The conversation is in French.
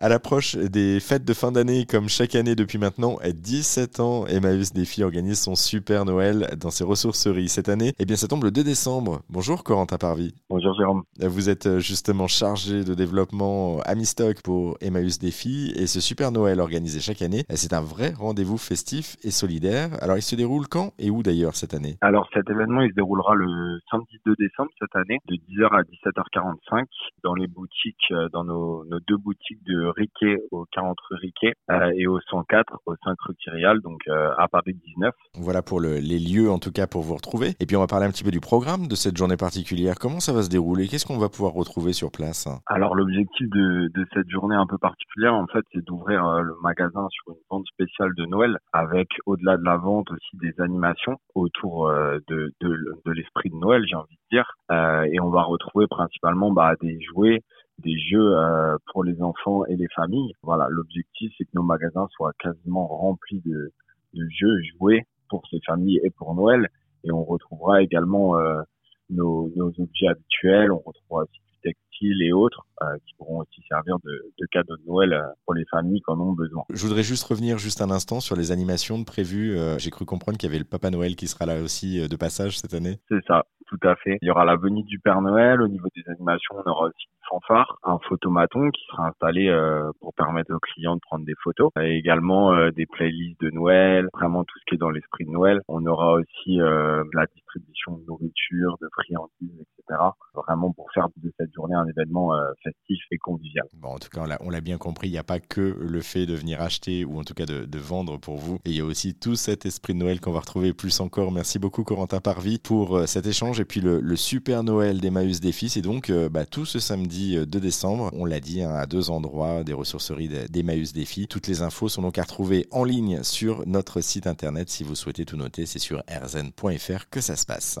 À l'approche des fêtes de fin d'année, comme chaque année depuis maintenant 17 ans, Emmaüs Défi organise son super Noël dans ses ressourceries. Cette année, eh bien, ça tombe le 2 décembre. Bonjour Corentin Parvi. Bonjour Jérôme. Vous êtes justement chargé de développement à Mistock pour Emmaüs Défi et ce super Noël organisé chaque année, c'est un vrai rendez-vous festif et solidaire. Alors, il se déroule quand et où d'ailleurs cette année? Alors, cet événement, il se déroulera le samedi 2 décembre cette année, de 10h à 17h45, dans les boutiques, euh, dans nos, nos deux boutiques de Riquet au 40 rue Riquet euh, et au 104 au 5 rue Kyrial, donc euh, à Paris 19. Voilà pour le, les lieux en tout cas pour vous retrouver. Et puis on va parler un petit peu du programme de cette journée particulière. Comment ça va se dérouler? Qu'est-ce qu'on va pouvoir retrouver sur place? Alors l'objectif de, de, cette journée un peu particulière, en fait, c'est d'ouvrir euh, le magasin sur une vente spéciale de Noël avec au-delà de la vente aussi des animations autour de, de, de l'esprit de Noël, j'ai envie de dire. Et on va retrouver principalement bah, des jouets des jeux euh, pour les enfants et les familles. Voilà, l'objectif c'est que nos magasins soient quasiment remplis de, de jeux joués pour ces familles et pour Noël. Et on retrouvera également euh, nos, nos, objets habituels, on retrouvera aussi du textile et autres euh, qui pourront aussi servir de, de cadeaux de Noël euh, pour les familles qui en ont besoin. Je voudrais juste revenir juste un instant sur les animations de prévues. Euh, j'ai cru comprendre qu'il y avait le Papa Noël qui sera là aussi de passage cette année. C'est ça, tout à fait. Il y aura la venue du Père Noël. Au niveau des animations, on aura aussi fanfare, un photomaton qui sera installé euh, pour permettre aux clients de prendre des photos, et également euh, des playlists de Noël, vraiment tout ce qui est dans l'esprit de Noël. On aura aussi euh, la distribution de nourriture, de friandises, etc. Vraiment pour faire de cette journée un événement festif et convivial. Bon, en tout cas, on l'a bien compris, il n'y a pas que le fait de venir acheter ou en tout cas de, de vendre pour vous, et il y a aussi tout cet esprit de Noël qu'on va retrouver plus encore. Merci beaucoup Corentin Parvi pour cet échange et puis le, le super Noël d'Emmaüs Défi, c'est donc bah, tout ce samedi 2 décembre. On l'a dit, hein, à deux endroits des ressourceries d'Emmaüs Défi. Toutes les infos sont donc à retrouver en ligne sur notre site internet. Si vous souhaitez tout noter, c'est sur rzn.fr que ça se passe.